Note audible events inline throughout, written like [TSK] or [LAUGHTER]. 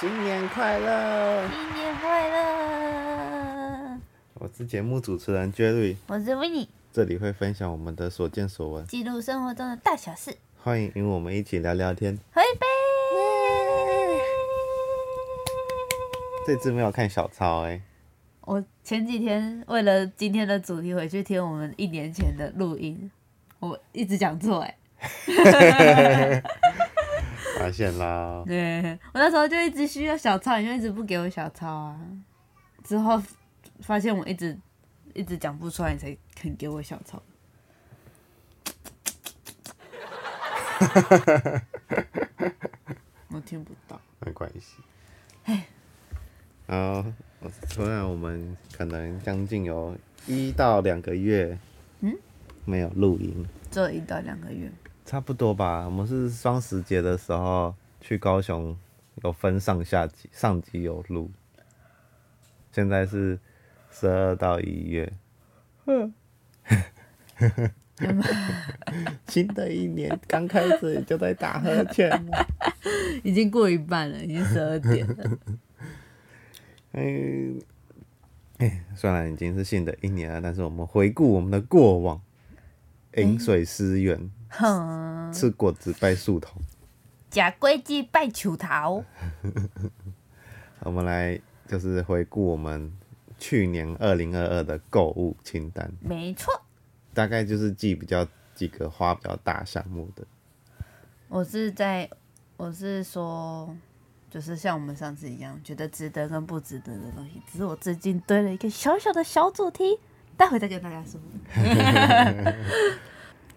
新年快乐！新年快乐！我是节目主持人 Jerry，我是 w i n n i e 这里会分享我们的所见所闻，记录生活中的大小事，欢迎与我们一起聊聊天。喝一杯。这次没有看小抄哎、我前几天为了今天的主题回去听我们一年前的录音，我一直讲错哎。[LAUGHS] 发现啦，对，我那时候就一直需要小抄，你就一直不给我小抄啊。之后发现我一直一直讲不出来，你才肯给我小抄。[LAUGHS] 我听不到。没关系。然后，突然我们可能将近有一到两个月，嗯，没有录音，只有一到两个月，差不多吧。我们是双十节的时候去高雄，有分上下集，上集有录，现在是十二到一月。[LAUGHS] 新的一年刚开始就在打呵欠了。[LAUGHS] 已经过一半了，已经十二点了。嗯，[LAUGHS] 哎，虽然已经是新的一年了，但是我们回顾我们的过往，饮水思源，哼，吃果子拜树头。假龟鸡拜球桃，[LAUGHS] 我们来就是回顾我们去年二零二二的购物清单，没错，大概就是记比较几个花比较大项目的。我是在，我是说，就是像我们上次一样，觉得值得跟不值得的东西，只是我最近堆了一个小小的小主题，待会再跟大家说。[LAUGHS]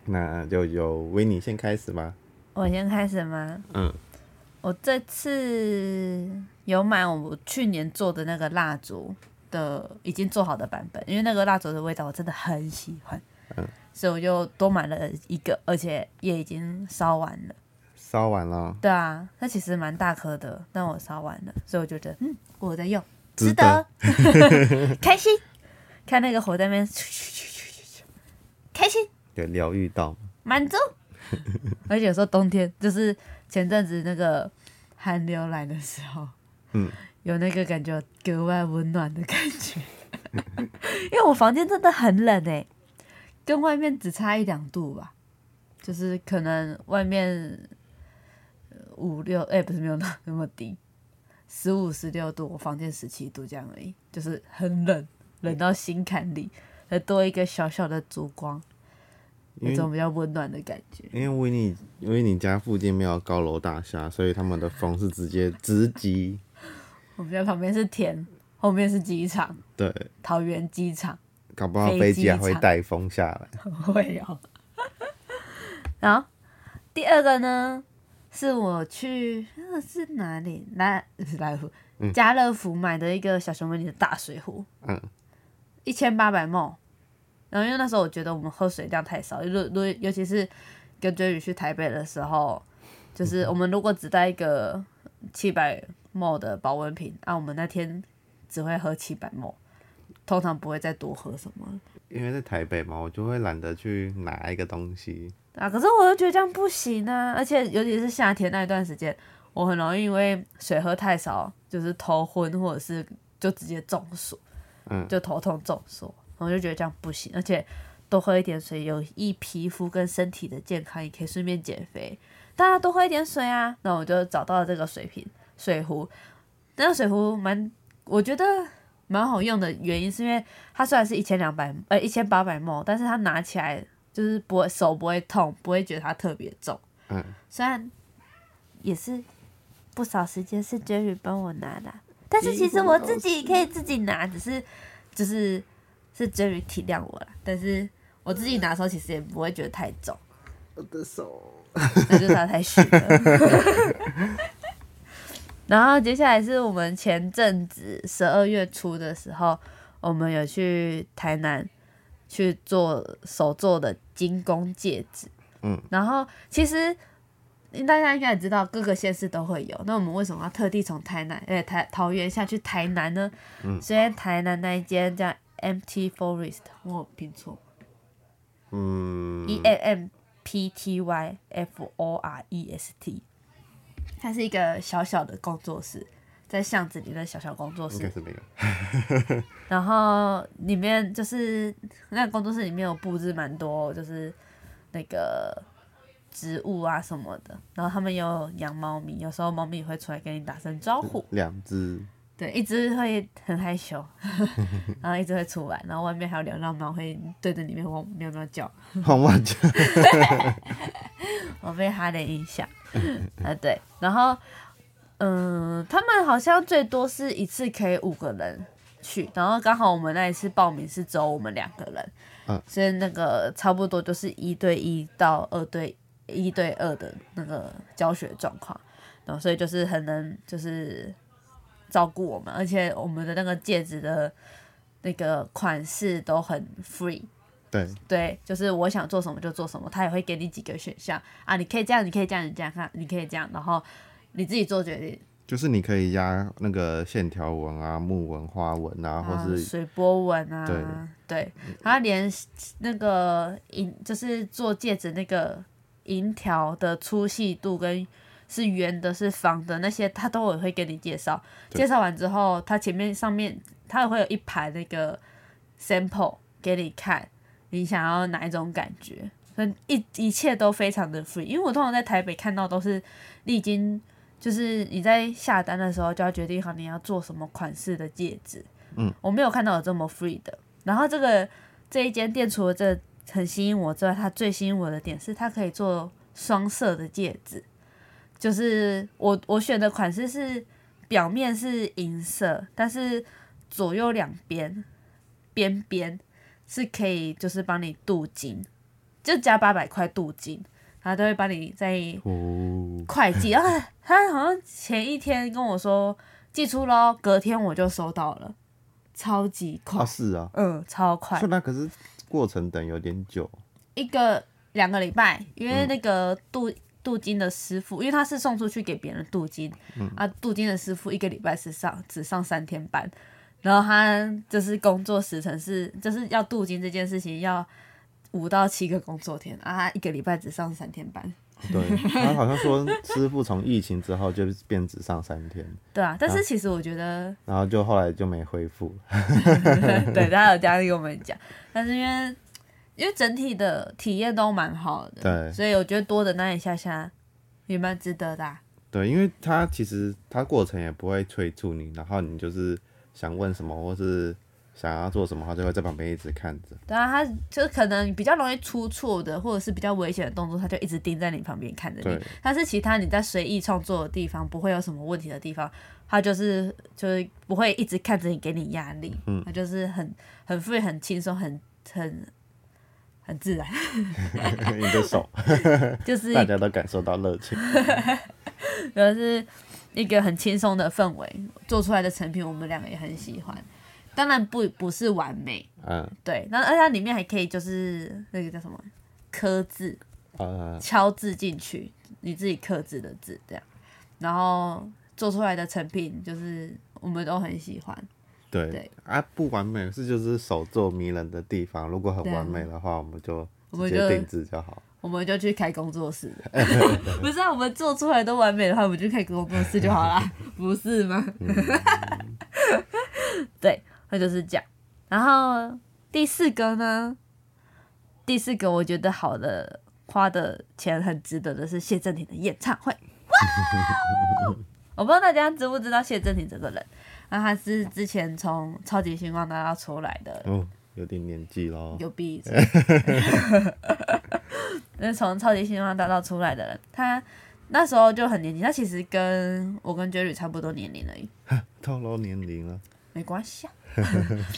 那就由维尼先开始吧。我先开始吗？嗯，我这次有买我去年做的那个蜡烛的已经做好的版本，因为那个蜡烛的味道我真的很喜欢，嗯所以我就多买了一个，而且也已经烧完了。烧完了，对啊，它其实蛮大颗的，但我烧完了，所以我觉得嗯，我在用，值值得，[LAUGHS] 开心。看那个火在那边，开心。有疗愈到？满足。[LAUGHS] 而且有时候冬天，就是前阵子那个寒流来的时候，嗯，有那个感觉格外温暖的感觉。[LAUGHS] 因为我房间真的很冷诶、跟外面只差一两度吧，就是可能外面呃五六哎、不是没有那那么低，十五十六度，我房间十七度这样而已，就是很冷，冷到心坎里，再多一个小小的烛光。有因为种比较温暖的感觉。因为维尼因为你家附近没有高楼大厦，所以他们的风是直接直击。[LAUGHS] 我们家旁边是田，后面是机场，对，桃园机场搞不好飞机还会场带风下来。[LAUGHS] 会有。然后第二个呢，是我去那个是哪里？来是来福家乐福买的一个小熊维尼的大水壶，嗯，一千八百梦。然后因为那时候我觉得我们喝水量太少，如如尤其是跟追宇去台北的时候，就是我们如果只带一个七百 ml 的保温瓶，啊，我们那天只会喝七百 ml，通常不会再多喝什么。因为在台北嘛，我就会懒得去拿一个东西。啊，可是我又觉得这样不行啊，而且尤其是夏天那一段时间，我很容易因为水喝太少，就是头昏或者是就直接中暑，嗯就头痛中暑，我就觉得这样不行，而且多喝一点水有益皮肤跟身体的健康，也可以顺便减肥。大家多喝一点水啊，那我就找到了这个水瓶水壶，那个水壶蛮，我觉得蛮好用的原因是因为它虽然是一千两百呃一千八百 ml，但是它拿起来就是不会手不会痛，不会觉得它特别重。嗯，虽然也是不少时间是 Jerry 帮我拿的，但是其实我自己可以自己拿，只是就是是 Jerry 体谅我了。但是我自己拿的时候其实也不会觉得太重，我的手。那就是他太虚了。然后接下来是我们前阵子十二月初的时候，我们有去台南去做手做的精工戒指。嗯，然后其实大家应该也知道，各个县市都会有。那我们为什么要特地从台南，呃，台桃园下去台南呢？嗯虽然台南那一间叫 MT Forest，我有拼错嗯，E M M P T Y F O R E S T，它是一个小小的工作室，在巷子里的小小工作室，应该是没有。[LAUGHS] 然后里面就是那个工作室里面有布置蛮多，就是那个植物啊什么的。然后他们有养猫咪，有时候猫咪也会出来跟你打声招呼。[LAUGHS] 两只，对，一只会很害羞，[LAUGHS] 然后一只会出来，然后外面还有流浪猫会对着里面汪喵喵叫。汪汪叫，[LAUGHS] 我被它的影响，啊对，然后嗯，他们好像最多是一次可以五个人去，然后刚好我们那一次报名是只有我们两个人，嗯，所以那个差不多就是一对一到二对一对二的那个教学状况，然后所以就是很能就是照顾我们，而且我们的那个戒指的那个款式都很 free。对，对，就是我想做什么就做什么，他也会给你几个选项啊，你可以这样，你可以这样，你这样看，你可以这样，然后你自己做决定。就是你可以压那个线条纹啊、木纹、花纹啊，或啊是水波纹啊，对对，他连那个银就是做戒指那个银条的粗细度跟是圆的、是方的那些，他都有会给你介绍。介绍完之后，他前面上面他也会有一排那个 sample 给你看，你想要哪一种感觉。所以，一一切都非常的 free，因为我通常在台北看到都是已经，就是你在下单的时候就要决定好你要做什么款式的戒指。嗯，我没有看到有这么 free 的。然后这个这一间店除了这很吸引我之外，它最吸引我的点是它可以做双色的戒指，就是我我选的款式是表面是银色，但是左右两边边边是可以就是帮你镀金，就加八百块镀金，他都会帮你在哦，会计，然后他好像前一天跟我说寄出咯，隔天我就收到了，超级快，啊是啊，嗯，超快，那可是过程等有点久，一个两个礼拜，因为那个镀镀金的师傅，因为他是送出去给别人镀金，啊，镀金的师傅一个礼拜是上只上三天班，然后他就是工作时程是就是要镀金这件事情要五到七个工作天，啊，他一个礼拜只上三天班，对 [LAUGHS] 他好像说师傅从疫情之后就变只上三天，对啊，但是其实我觉得。然后就后来就没恢复，[LAUGHS] 对，他有这样跟我们讲，但是因为因为整体的体验都蛮好的，对所以我觉得多的那一下下也蛮值得的啊、对，因为他其实他过程也不会催促你，然后你就是想问什么或是想要做什么，他就会在旁边一直看着。对啊，他就是可能比较容易出错的，或者是比较危险的动作，他就一直盯在你旁边看着你。但是其他你在随意创作的地方，不会有什么问题的地方，他就是就是不会一直看着你，给你压力。嗯他就是很很 free、很轻松、很很很自然，[LAUGHS] 你的手，[LAUGHS] 就是 [LAUGHS] 大家都感受到热情。就是一个很轻松的氛围，做出来的成品我们两个也很喜欢。当然不不是完美，嗯对，那而且它里面还可以就是那个叫什么刻字，呃，敲字进去，你自己刻字的字这样，然后做出来的成品就是我们都很喜欢。对对啊，不完美是就是手做迷人的地方。如果很完美的话，我们就我们就直接定制就好。我们就去开工作室，[LAUGHS] 不是啊？我们做出来都完美的话，我们就开工作室就好啦，[LAUGHS] 不是吗？[LAUGHS] 对，那就是这样。然后第四个呢，第四个我觉得好的花的钱很值得的是谢振廷的演唱会。哇 [LAUGHS] 我不知道大家知不知道谢振廷这个人，那他是之前从超级星光大道出来的哦，有点年纪咯。有鼻子。[LAUGHS] 那从超级星光大道出来的人，他那时候就很年轻，他其实跟我跟 Jerry 差不多年龄而已，透露年龄了。没关系啊。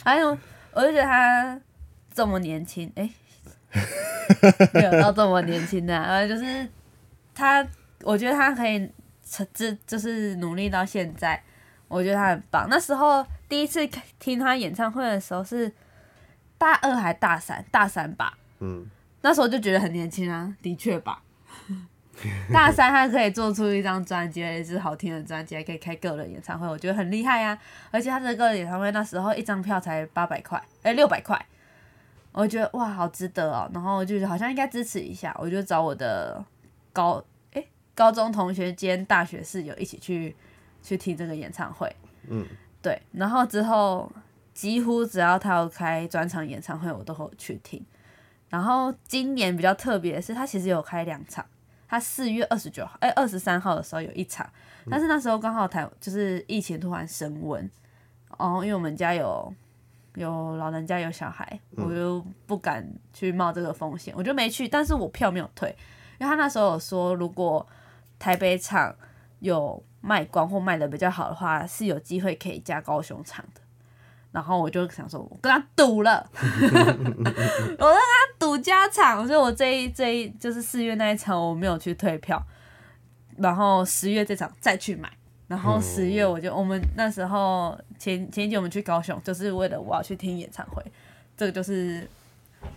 还有，我就觉得他这么年轻，哎、[LAUGHS] 没有到这么年轻的、啊，呃，就是他，我觉得他可以成，这就是努力到现在，我觉得他很棒。那时候第一次听他演唱会的时候是大二还大三，大三吧。嗯，那时候就觉得很年轻啊，的确吧。[LAUGHS] 大三他可以做出一张专辑，也是好听的专辑，还可以开个人演唱会，我觉得很厉害啊。而且他的个人演唱会那时候一张票才八百块，哎，六百块，我觉得哇，好值得哦。然后我就是好像应该支持一下，我就找我的高哎高中同学兼大学室友一起去去听这个演唱会。嗯，对，然后之后几乎只要他有开专场演唱会，我都会去听。然后今年比较特别的是，他其实有开两场。他四月二十九号，哎，二十三号的时候有一场，但是那时候刚好台就是疫情突然升温，哦，因为我们家有有老人家有小孩，我就不敢去冒这个风险，我就没去。但是我票没有退，因为他那时候有说，如果台北场有卖光或卖的比较好的话，是有机会可以加高雄场的。然后我就想说，我跟他赌了，[LAUGHS] 我跟他赌加场，所以我这一这一就是四月那一场我没有去退票，然后十月这场再去买，然后十月我就我们那时候前前一天我们去高雄，就是为了我要去听演唱会，这个就是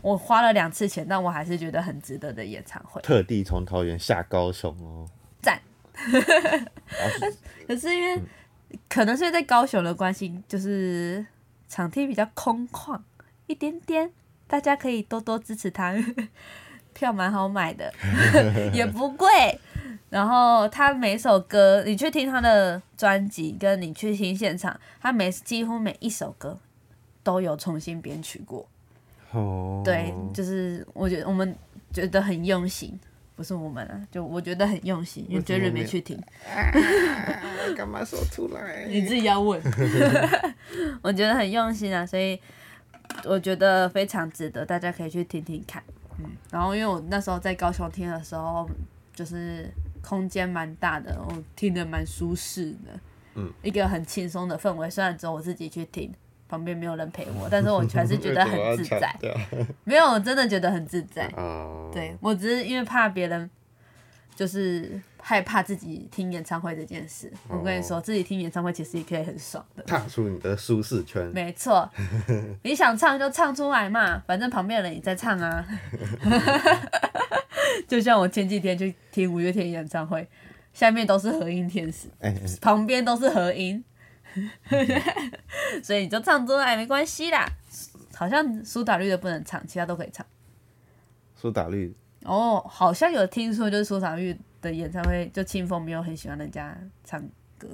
我花了两次钱，但我还是觉得很值得的演唱会，特地从桃园下高雄哦，赞。[LAUGHS] 可是因为可能是在高雄的关系，就是场地比较空旷一点点，大家可以多多支持他，[LAUGHS] 票蛮好买的，[LAUGHS] 也不贵。然后他每首歌，你去听他的专辑，跟你去听现场，他每几乎每一首歌都有重新编曲过。哦，对，就是我觉得我们觉得很用心，不是我们啊，就我觉得很用心，因为为什么 Jerry 没有没去听。[LAUGHS] 干嘛说出来？你自己要问。我觉得很用心啊，所以我觉得非常值得，大家可以去听听看。嗯，然后因为我那时候在高雄听的时候，就是空间蛮大的，我听得蛮舒适的。嗯，一个很轻松的氛围，虽然只有我自己去听。旁边没有人陪我，但是我还是觉得很自在。[LAUGHS] 没有，我真的觉得很自在。哦，对我只是因为怕别人，就是害怕自己听演唱会这件事。我跟你说，自己听演唱会其实也可以很爽的。踏出你的舒适圈。没错，[LAUGHS] 你想唱就唱出来嘛，反正旁边的人也在唱啊。[LAUGHS] 就像我前几天去听五月天演唱会，下面都是和音天使，旁边都是和音，[LAUGHS] 所以你就唱出来没关系啦。好像苏打绿的不能唱，其他都可以唱。苏打绿哦，好像有听说，就是苏打绿的演唱会，就清风没有很喜欢人家唱歌。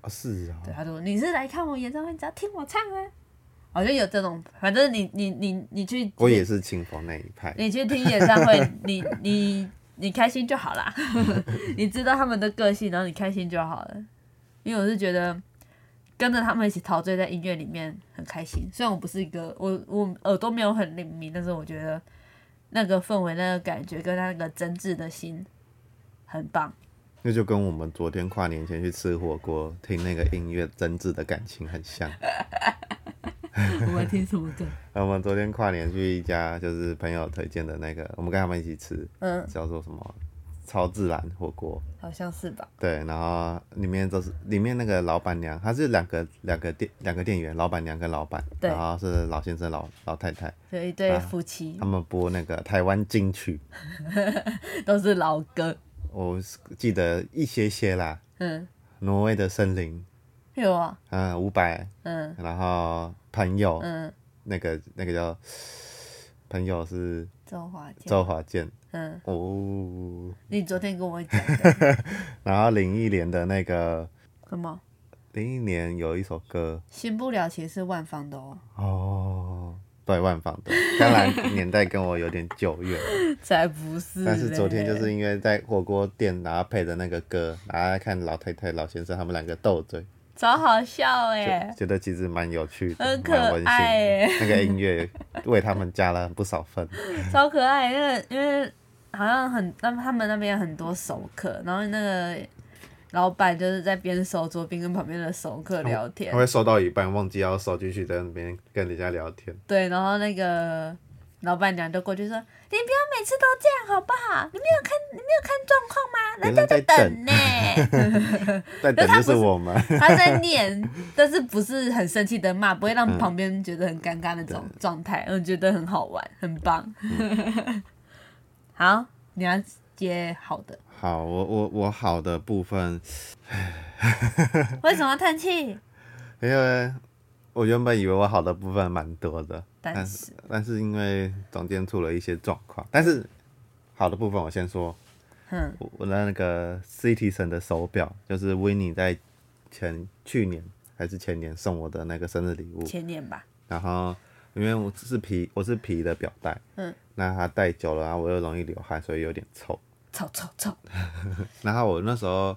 啊，是啊，对，他说你是来看我演唱会，你只要听我唱啊。好像有这种，反正你你你你去，我也是清风那一派。你去听演唱会，[LAUGHS] 你你你开心就好啦。[LAUGHS] 你知道他们的个性，然后你开心就好了。因为我是觉得跟着他们一起陶醉在音乐里面很开心。虽然我不是一个我我耳朵没有很灵敏，但是我觉得那个氛围、那个感觉跟那个真挚的心很棒。那就跟我们昨天跨年前去吃火锅，听那个音乐真挚的感情很像。[LAUGHS] 我们听什么歌？[LAUGHS] 我们昨天跨年去一家就是朋友推荐的那个，我们跟他们一起吃，嗯，叫做什么超自然火锅。好像是吧。对，然后里面都是里面那个老板娘，她是两个两个店两个店员，老板娘跟老板，对然后是老先生老老太太，对一对啊夫妻他们播那个台湾金曲，[LAUGHS] 都是老歌，我记得一些些啦，嗯，挪威的森林，有啊，嗯，伍佰，嗯。然后朋友，嗯，那个那个叫朋友是周华健，周华健。嗯，哦，你昨天跟我讲 [LAUGHS] 然后林忆莲的那个什么？林忆莲有一首歌新不了其实是万芳的哦，哦，对万房的，[LAUGHS] 当然年代跟我有点久远，[LAUGHS] 才不是。但是昨天就是因为在火锅店，然后配的那个歌，然后看老太太、老先生他们两个斗嘴，超好笑哎，觉得其实蛮有趣的，很可爱。那个音乐为他们加了不少分。[LAUGHS] 超可爱。那个因为好像很，那他们那边很多熟客，然后那个老板就是在边收桌边跟旁边的熟客聊天他，会收到一半忘记要收进去，在那边跟人家聊天。对，然后那个老板娘就过去说：“你不要每次都这样好不好？你没有看，你没有看状况吗？[LAUGHS] 人家在等呢。在等 [LAUGHS] 就是我们，[LAUGHS] 他在念，但是不是很生气的骂，不会让旁边觉得很尴尬那种状态，我觉得很好玩，很棒。好，你要接好的，好，我我我好的部分，[LAUGHS] 为什么叹气？[LAUGHS] 因为我原本以为我好的部分蛮多的，但是但是因为中间出了一些状况，但是好的部分我先说，嗯，我我的那个 Citizen 的手表，就是 w i n n i e 在前去年还是前年送我的那个生日礼物，前年吧，然后因为我是皮，我是皮的表带，嗯，那它戴久了，然后我又容易流汗，所以有点臭。臭臭臭，[LAUGHS] 然后我那时候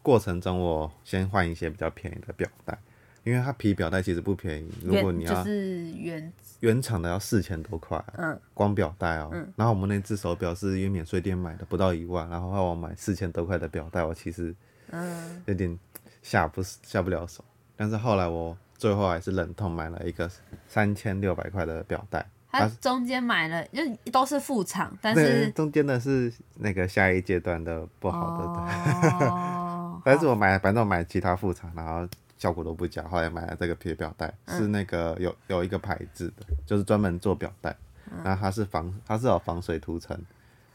过程中，我先换一些比较便宜的表带，因为它皮表带其实不便宜，如果你要就是原原厂的要四千多块，嗯，光表带哦。然后我们那只手表是因为免税店买的，不到一万，然后我买四千多块的表带，我其实嗯。有点下不下不了手。但是后来我最后还是忍痛买了一个三千六百块的表带，它中间买了，因为都是副厂，但，是中间的是那个下一阶段的不好的的。哦，[LAUGHS] 但是我买，反正我买其他副厂，然后效果都不佳。后来买了这个皮表带，是那个有有一个牌子的，就是专门做表带，然后它是防，它是有防水涂层，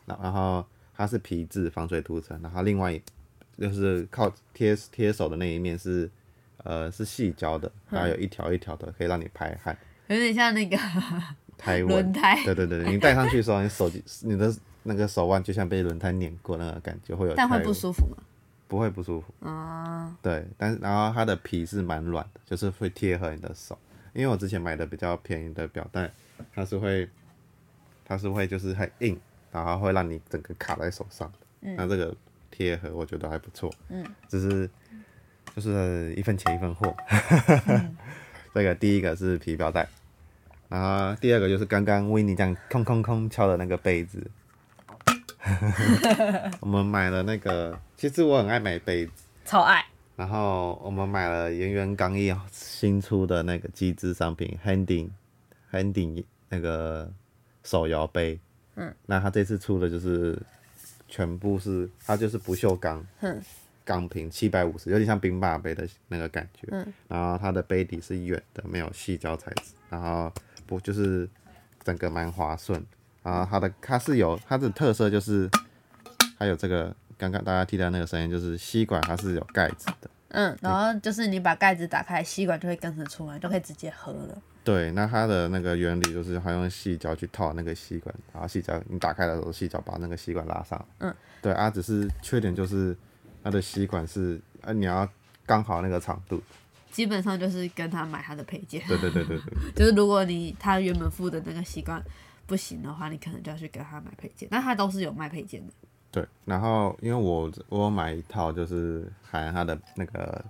然然后它是皮质防水涂层，然后另外就是靠贴贴手的那一面是呃是细胶的，然后有一条一条的，可以让你排汗。有点像那个胎纹轮胎对对对，你戴上去的时候，你手机你的那个手腕就像被轮胎碾过那个感觉，会有但会不舒服吗？不会不舒服。啊，对，但是然后它的皮是蛮软的，就是会贴合你的手。因为我之前买的比较便宜的表带，它是会，它是会就是很硬，然后会让你整个卡在手上的。那这个贴合我觉得还不错。嗯，只是就是一分钱一分货。这个第一个是皮表带，然后第二个就是刚刚维尼这样空空空敲的那个杯子。[LAUGHS] 我们买了那个，其实我很爱买杯子。超爱，然后我们买了圆圆刚毅新出的那个机制商品 Handing Handing 那个手摇杯，嗯，那它这次出的就是全部是它就是不锈钢，嗯，钢瓶七百五十，有点像冰霸杯的那个感觉，嗯，然后它的杯底是圆的，没有细胶材质，然后不就是整个蛮滑顺，然后它的它是有它的特色就是它有这个刚刚大家听到那个声音，就是吸管它是有盖子的。嗯，然后就是你把盖子打开，吸管就会跟着出来，就可以直接喝了。对，那它的那个原理就是它用细胶去套那个吸管，然后细胶你打开的时候，细胶把那个吸管拉上。嗯，对啊，只是缺点就是它的吸管是啊，你要刚好那个长度。基本上就是跟他买他的配件，对对对对对，[LAUGHS] 就是如果你他原本付的那个习惯不行的话，你可能就要去跟他买配件。那他都是有卖配件的。对，然后因为我我有买一套就是含他的那个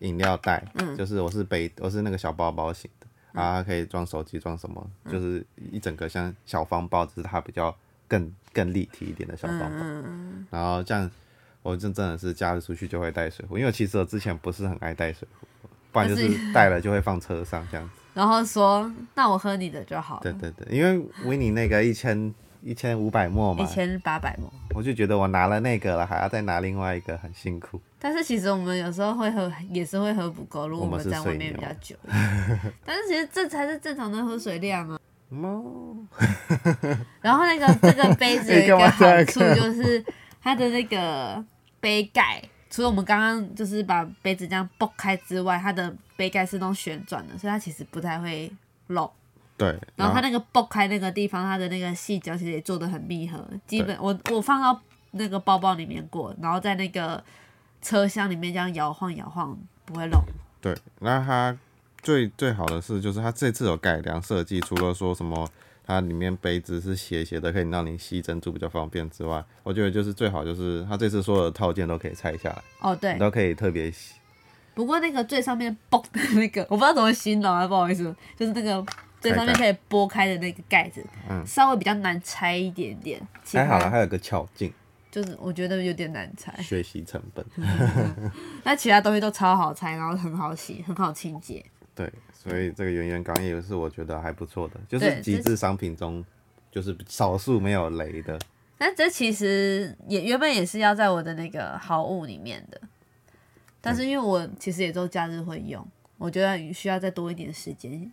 饮料袋，嗯就是我是背我是那个小包包型的，然后它可以装手机装什么，嗯就是一整个像小方包，只是它比较更更立体一点的小方包。嗯，然后这样，我就真的是假日出去就会带水壶，因为其实我之前不是很爱带水壶，不然就是带了就会放车上这样子。[LAUGHS] 然后说那我喝你的就好了，对对对，因为维尼那个一千一千五百沫嘛一，千八百毛。我就觉得我拿了那个了，还要再拿另外一个，很辛苦。但是其实我们有时候会喝，也是会喝不够，如果我们在外面比较久。但是其实这才是正常的喝水量啊。猫，[LAUGHS] 然后那个这个杯子有一个好处就是它的那个杯盖，除了我们刚刚就是把杯子这样剥开之外，它的杯盖是那种旋转的，所以它其实不太会漏。对，然后它那个剥开那个地方，它的那个细胶其实也做的很密合，基本我我放到那个包包里面过，然后在那个车厢里面这样摇晃摇晃，不会漏。对，那它最最好的是，就是它这次有改良设计，除了说什么它里面杯子是斜斜的，可以让你吸珍珠比较方便之外，我觉得就是最好就是它这次所有的套件都可以拆下来，哦，对你，都可以特别洗。不过那个最上面嘣的那个，我不知道怎么形容啊，不好意思，就是那个最上面可以拨开的那个盖子，嗯稍微比较难拆一点点。其还好了，他还有个巧劲，就是我觉得有点难拆，学习成本。[LAUGHS] 那其他东西都超好拆，然后很好洗，很好清洁。对，所以这个圆圆钢也是我觉得还不错的，就是极致商品中就是少数没有雷的。但这其实也原本也是要在我的那个好物里面的，但是因为我其实也都假日会用，我觉得需要再多一点时间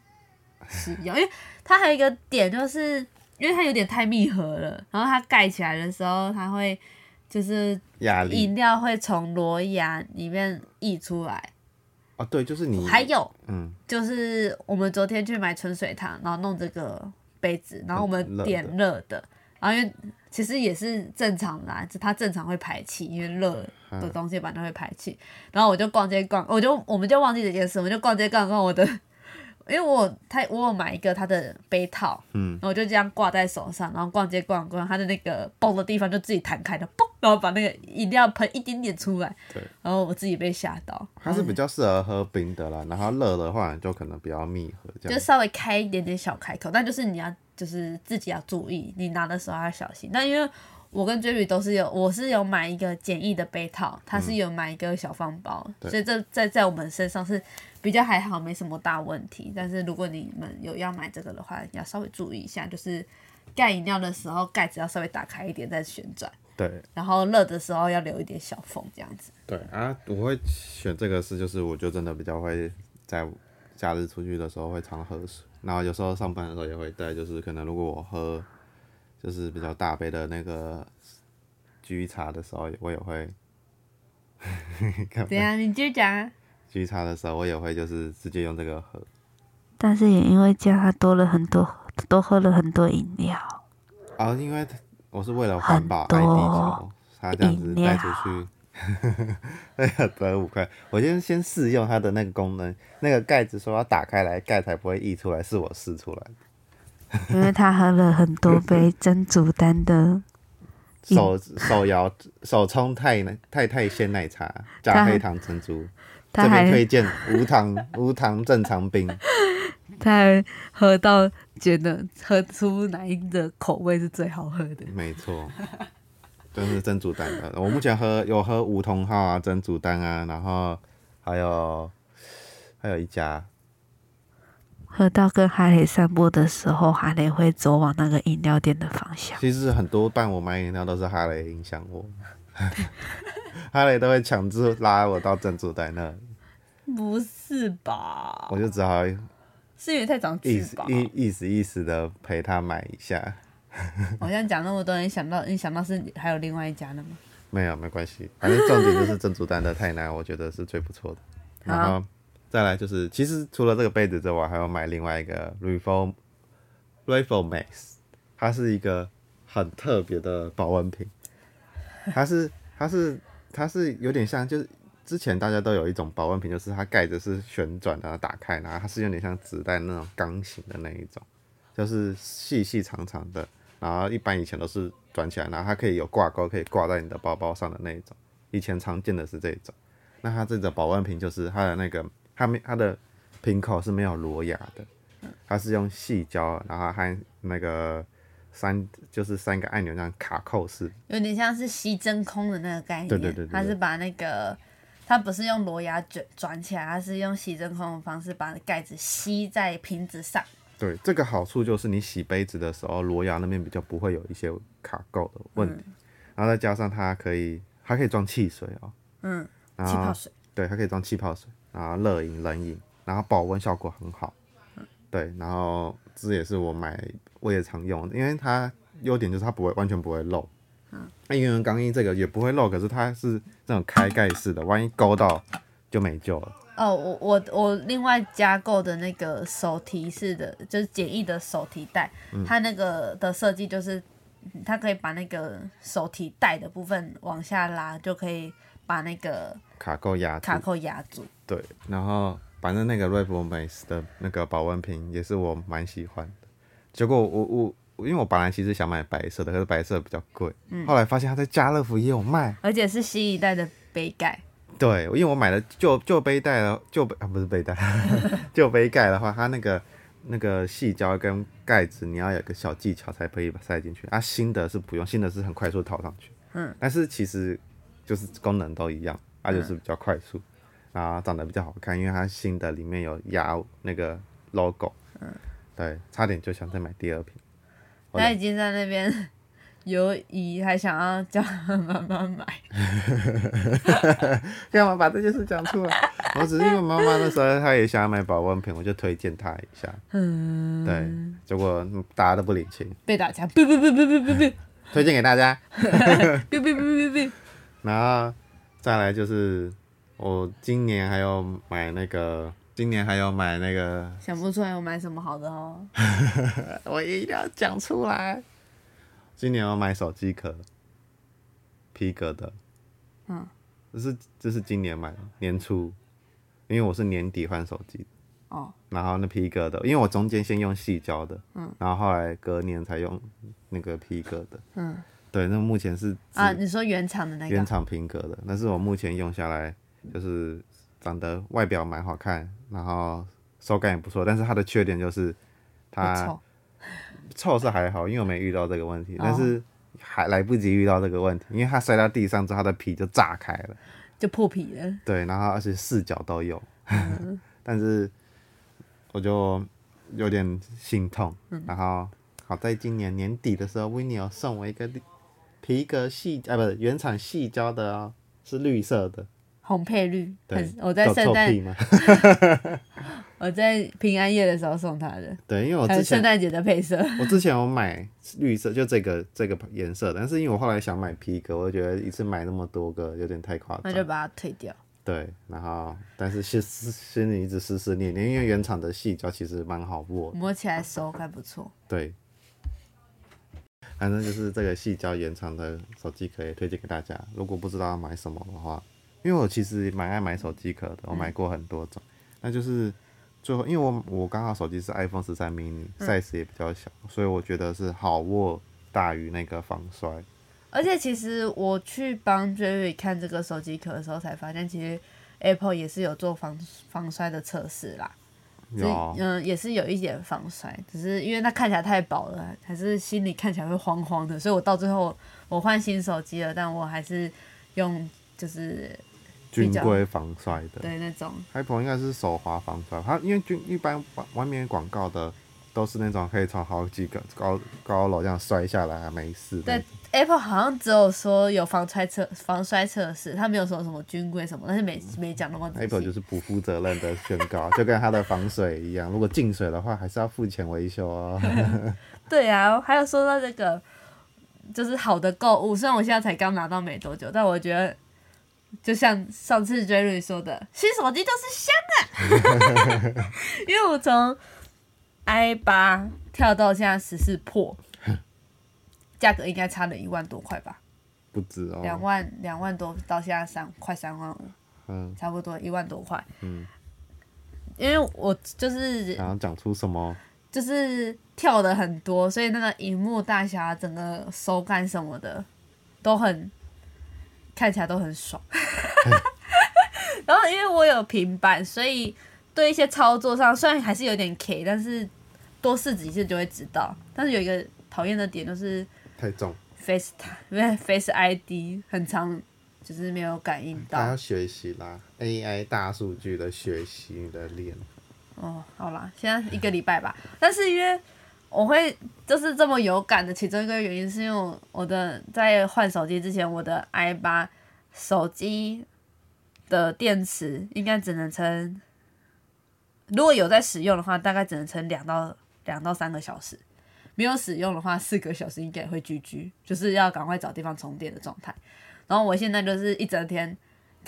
使用，因为它还有一个点就是，因为它有点太密合了，然后它盖起来的时候，它会就是饮料会从螺牙里面溢出来，哦，对，就是你还有嗯，就是我们昨天去买纯水糖，然后弄这个杯子，然后我们点热的，然后因为其实也是正常啦，就它正常会排气，因为热嗯。的东西本来就会排气。然后我就逛街逛，我就我们就忘记这件事，我们就逛街逛逛我的，因为我有他我有买一个他的杯套，嗯然后我就这样挂在手上，然后逛街逛逛，它的那个嘣的地方就自己弹开的，嘣，然后把那个饮料喷一点点出来，对，然后我自己被吓到，它是比较适合喝冰的啦，然后热的话就可能比较密合这样。就稍微开一点点小开口，但就是你要就是自己要注意，你拿的时候要小心。但因为我跟 Jerry 都是有，我是有买一个简易的杯套，他是有买一个小方包，对所以这在在我们身上是比较还好，没什么大问题。但是如果你们有要买这个的话，要稍微注意一下，就是盖饮料的时候盖子要稍微打开一点再旋转，对然后热的时候要留一点小缝，这样子。对啊，我会选这个是就是我就真的比较会在假日出去的时候会常喝水，然后有时候上班的时候也会带，就是可能如果我喝就是比较大杯的那个菊茶的时候，我也会。[LAUGHS] 干嘛怎样？你就讲啊。菊茶的时候，我也会就是直接用这个喝。但是也因为这样，他多了很多，多喝了很多饮料。啊，因为我是为了环保爱地球，他这样子带出去，[LAUGHS] 哎呀得五块。我先先试用它的那个功能，那个盖子说要打开来，盖才不会溢出来，是我试出来的。[LAUGHS] 因为他喝了很多杯珍珠丹的，[LAUGHS] 手手摇手冲太奶太太鲜奶茶加黑糖珍珠，他这边还推荐无糖 [LAUGHS] 无糖正常冰。他还喝到觉得喝出哪一个口味是最好喝的。没错，就是珍珠丹的。我目前喝有喝梧桐号啊、珍珠丹啊，然后还有还有一家喝到跟哈雷散步的时候，哈雷会走往那个饮料店的方向。其实很多伴我买饮料都是哈雷影响我，[LAUGHS] 哈雷都会强制拉我到珍珠丹那里，不是吧？我就只好是因为太长意？思意意思意思的陪他买一下。[LAUGHS] 好像讲那么多，你想到你想到是还有另外一家的吗？没有没关系，反正重点就是珍珠丹的泰奶，我觉得是最不错的。然后再来就是，其实除了这个杯子之外，还有买另外一个 Reform Reform Max，它是一个很特别的保温瓶，它是它是它是有点像，就是之前大家都有一种保温瓶，就是它盖子是旋转的，然后打开，然后它是有点像纸袋那种钢型的那一种，就是细细长长的，然后一般以前都是转起来，然后它可以有挂钩，可以挂在你的包包上的那一种。以前常见的是这种。那它这个保温瓶就是它的那个，它没它的瓶口是没有螺牙的，它是用细胶，然后还那个三就是三个按钮那样卡扣式，有点像是吸真空的那个概念。对对对它是把那个，它不是用螺牙卷转起来，它是用吸真空的方式把盖子吸在瓶子上。对，这个好处就是你洗杯子的时候，螺牙那边比较不会有一些卡垢的问题，然后再加上它可以，它可以装汽水哦，嗯，气泡水。对，它可以装气泡水，然后热饮、冷饮，然后保温效果很好。对，然后这也是我买我也常用的，因为它优点就是它不会完全不会漏。嗯那因为钢印这个也不会漏，可是它是那种开盖式的，万一勾到就没救了。哦，我我我另外加购的那个手提式的，就是简易的手提袋，嗯它那个的设计就是，它可以把那个手提袋的部分往下拉，就可以把那个卡扣压卡扣压住。对，然后反正那个瑞博美斯的那个保温瓶也是我蛮喜欢的。结果我我我因为我本来其实想买白色的，可是白色比较贵，后来发现它在家乐福也有卖。而且是新一代的杯盖，对，因为我买的旧旧杯盖了，旧杯啊不是杯盖，[LAUGHS] 旧杯盖的话，它那个那个细胶跟盖子，你要有个小技巧才可以把塞进去。啊，新的是不用，新的是很快速套上去。嗯，但是其实就是功能都一样，啊就是比较快速，然后长得比较好看，因为它新的里面有压那个 logo。嗯，对，差点就想再买第二瓶。[LAUGHS] 我已经在那边 [LAUGHS] 犹疑，还想要叫妈妈买。[LAUGHS] 干嘛把这件事讲出来？我只是因为妈妈那时候她也想要买保温瓶，我就推荐她一下。嗯，对，结果嗯大家都不领情，被打枪，不不不不不不不推荐给大家。不不不不不，然后再来就是我今年还有买那个，今年还有买那个，想不出来我买什么好的哦。[LAUGHS] 我一定要讲出来。今年要买手机壳，皮革的，嗯，这是这是今年买的，年初，因为我是年底换手机，哦，然后那皮革的，因为我中间先用细胶的，嗯，然后后来隔年才用那个皮革的，嗯，对，那目前是啊，你说原厂的那个，原厂皮革的，那是我目前用下来就是长得外表蛮好看，然后手感也不错，但是它的缺点就是它臭，臭是还好，因为我没遇到这个问题，哦。但是还来不及遇到这个问题，因为它摔到地上之后，它的皮就炸开了，就破皮了。对，然后而且四角都有，[LAUGHS] 但是我就有点心痛，然后好在今年年底的时候 w i n n i 有送我一个皮革细啊，不是原厂细胶的哦，是绿色的，红配绿，对很，我在有圣诞？[LAUGHS] 我在平安夜的时候送他的，对，因为我之前圣诞节的配色。[LAUGHS] 我之前有买绿色，就这个这个颜色，但是因为我后来想买皮革，我就觉得一次买那么多个有点太夸张。那就把它退掉。对，然后但是心心心里一直思思念念，因为原厂的细胶其实蛮好握的。摸起来手感不错。对，反正就是这个细胶原厂的手机壳也推荐给大家。如果不知道要买什么的话，因为我其实蛮爱买手机壳的，我买过很多种。那就是最后，因为我我刚好手机是 iPhone 十三 mini，size 也比较小，所以我觉得是好握大于那个防摔。而且其实我去帮 Jerry 看这个手机壳的时候，才发现其实 Apple 也是有做防防摔的测试啦。只有嗯，也是有一点防摔，只是因为它看起来太薄了，还是心里看起来会慌慌的，所以我到最后我换新手机了，但我还是用就是军规防摔的。对那种 Apple 应该是手滑防摔，它因为军一般外外面广告的都是那种可以从好几个高高楼这样摔下来还没事对。Apple 好像只有说有防摔测防摔测试，它没有说什么军规什么，但是没没讲那么 Apple 就是不负责任的宣告，[LAUGHS] 就跟它的防水一样，如果进水的话，还是要付钱维修哦。[LAUGHS] [LAUGHS] 对啊，还有说到这个，就是好的购物。虽然我现在才刚拿到没多久，但我觉得，就像上次 Jerry 说的，新手机就是香啊。[LAUGHS] 因为我从 i 八跳到现在十四破，价格应该差了一万多块吧，不止哦两、哦，万两万多到现在三快三万五，嗯，差不多一万多块。嗯，因为我就是想要讲出什么？就是跳的很多，所以那个荧幕大小啊、整个手感什么的都很看起来都很爽。[LAUGHS] 然后因为我有平板，所以对一些操作上虽然还是有点 K，但是多试几次就会知道。但是有一个讨厌的点就是太重，Face 因为 Face ID 很长，就是没有感应到他要。学习啦，AI 大数据的学习的练。哦，好啦，现在一个礼拜吧。但是因为我会就是这么有感的，其中一个原因是因为我的在换手机之前，我的 i 八手机的电池应该只能撑，如果有在使用的话，大概只能撑两到两到三个小时。没有使用的话，四个小时应该也会 GG，就是要赶快找地方充电的状态。然后我现在就是一整天，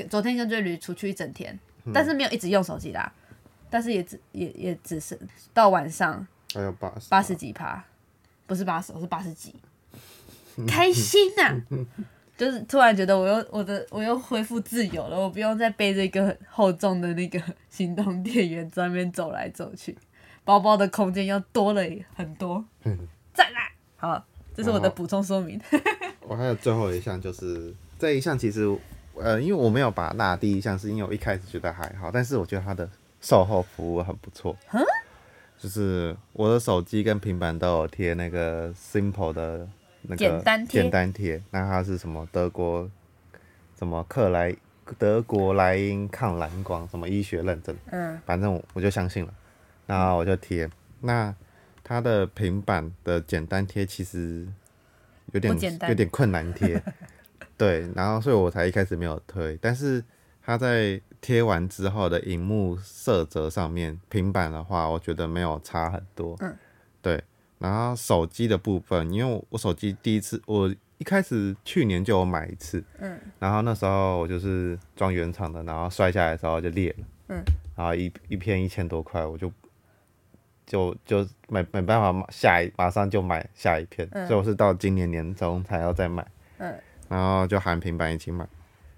昨天跟追驴出去一整天，但是没有一直用手机啦，但是也只也也只是到晚上还有八十八。十几趴，不是八十，是八十几，开心呐、[LAUGHS] 就是突然觉得我又我的我又恢复自由了，我不用再背着一个很厚重的那个行动电源在那边走来走去，包包的空间又多了很多，赞啦！好，这是我的补充说明。[LAUGHS] 我还有最后一项，就是这一项其实，呃，因为我没有把它纳第一项，是因为我一开始觉得还好，但是我觉得它的售后服务很不错。就是我的手机跟平板都有贴那个 Simple 的那个简单贴？简单贴，那它是什么？德国什么克莱德国莱茵抗蓝光什么医学认证，嗯，反正我我就相信了，然后我就贴。那它的平板的简单贴其实有点有点困难贴，[LAUGHS] 对，然后所以我才一开始没有推，但是它在贴完之后的荧幕色泽上面，平板的话我觉得没有差很多，嗯，对。然后手机的部分，因为我我手机第一次我一开始去年就有买一次，嗯，然后那时候我就是装原厂的，然后摔下来的时候就裂了，嗯，然后一一片一千多块，我就就就没没办法下一马上就买下一片，嗯。所以我是到今年年中才要再买，嗯，然后就含平板一起买，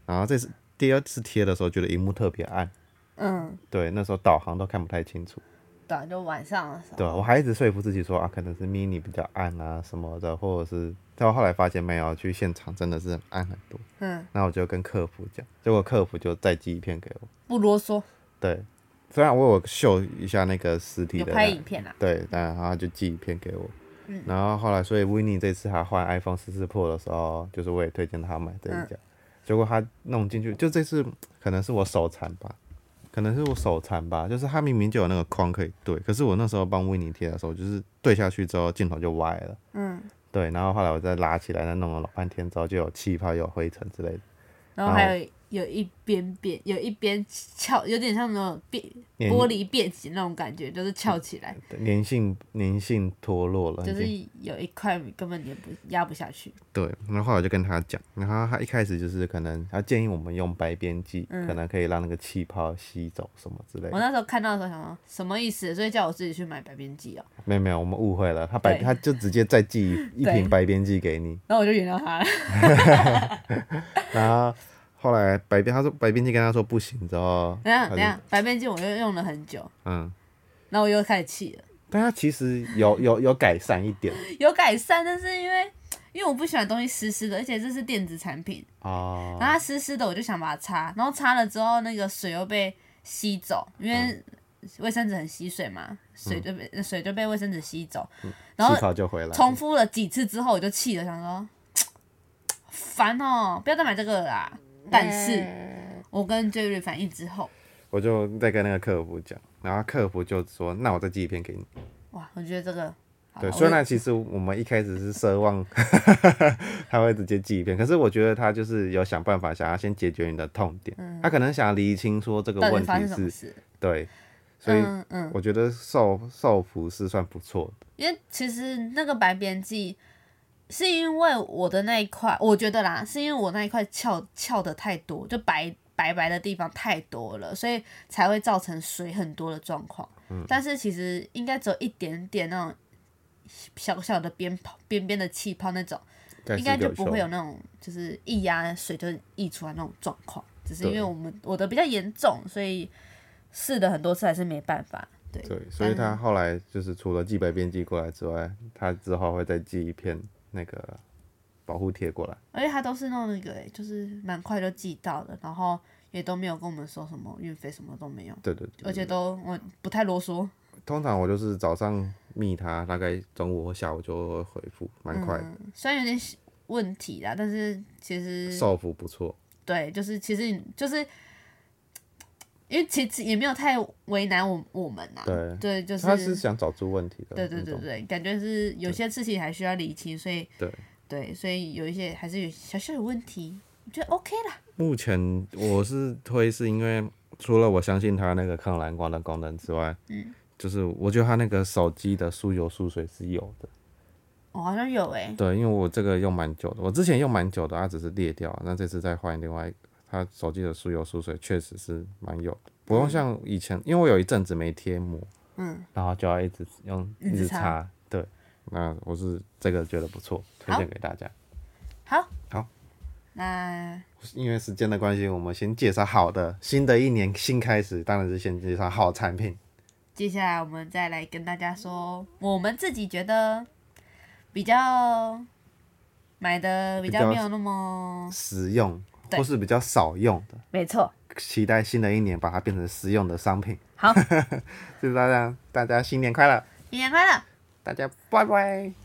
然后这次第二次贴的时候觉得荧幕特别暗，嗯，对，那时候导航都看不太清楚，对啊，就晚上的时候。对我还一直说服自己说啊，可能是 mini 比较暗啊什么的，或者是，但我后来发现没有，去现场真的是暗很多，嗯，那我就跟客服讲，结果客服就再寄一片给我，不啰嗦，对，虽然我有秀一下那个实体的那拍影片啊。对，但他就寄一片给我。嗯。然后后来，所以 w i n n i 这次还换 iPhone 十四 Pro 的时候，就是我也推荐他买这一嗯。家。结果他弄进去，就这次可能是我手残吧，可能是我手残吧，就是他明明就有那个框可以对，可是我那时候帮 n i 贴的时候，就是对下去之后镜头就歪了。嗯，对，然后后来我再拉起来，再弄了老半天之后，就有气泡、有灰尘之类的。然后还有有一边变，有一边翘，有点像那种变玻璃变形那种感觉，就是翘起来，粘性粘性脱落了，就是有一块根本粘不压不下去。对，然后后来我就跟他讲，然后他一开始就是可能他建议我们用白边剂，嗯。可能可以让那个气泡吸走什么之类的。我那时候看到的时候想说什么意思，所以叫我自己去买白边剂哦，没有没有，我们误会了，他白他就直接再寄一 [LAUGHS] 瓶白边剂给你，然后我就原谅他了。[LAUGHS] 然后后来白边他说白边剂跟他说不行之后，等一下他就等一下，白边剂我又用了很久，嗯，然后我又开始气了，但他其实有有有改善一点。[LAUGHS] 有改善，但是因为因为我不喜欢东西湿湿的，而且这是电子产品，哦。然后它湿湿的，我就想把它擦，然后擦了之后，那个水又被吸走，因为卫生纸很吸水嘛，水就被、水就被卫生纸吸走，然后就回来，重复了几次之后，我就气了，想说 [TSK] 烦哦，不要再买这个了啦。但是我跟 Jerry 反应之后，我就在跟那个客服讲，然后客服就说那我再寄一篇给你。哇，我觉得这个对，我虽然其实我们一开始是奢望 [LAUGHS] 他会直接寄一片，可是我觉得他就是有想办法想要先解决你的痛点，他可能想要厘清说这个问题是？对，所以嗯嗯，我觉得受受服是算不错的。因为其实那个白边剂是因为我的那一块，我觉得啦，是因为我那一块翘翘的太多，就白白白的地方太多了，所以才会造成水很多的状况。嗯但是其实应该只有一点点那种小小的边泡边边的气泡那种，应该就不会有那种就是一压水就溢出来那种状况。只是因为我们我的比较严重，所以试了很多次还是没办法。对，对，所以他后来就是除了寄白边寄过来之外，他之后会再寄一片那个保护贴过来。而且他都是弄那个、欸，就是蛮快就寄到的，然后也都没有跟我们说什么运费，什么都没有，对对对，而且都我不太啰嗦，通常我就是早上密他，大概中午或下午就会回复，蛮快的，嗯，虽然有点小问题啦，但是其实受服不错。对，就是其实你就是。因为其实也没有太为难我我们呐、对对，就是他是想找出问题的，对对对，对，感觉是有些事情还需要理清，所以对对，所以有一些还是有小小的问题，我觉得 OK 啦。目前我是推，是因为除了我相信他那个抗蓝光的功能之外，嗯，就是我觉得他那个手机的疏油疏水是有的。我、好像有诶、对，因为我这个用蛮久的，我之前用蛮久的，它只是裂掉，那这次再换另外一个，它手机的疏油疏水确实是蛮有的，不用像以前，因为我有一阵子没贴膜，嗯，然后就要一直用一直擦对，那我是这个觉得不错，推荐给大家。好，好，那因为时间的关系，我们先介绍好的，新的一年新开始，当然是先介绍好产品。接下来我们再来跟大家说，我们自己觉得比较买的比比较较没有那么实用对或是比较少用的，没错。期待新的一年把它变成实用的商品。好，祝 [LAUGHS] 大家大家新年快乐，新年快乐！大家拜拜。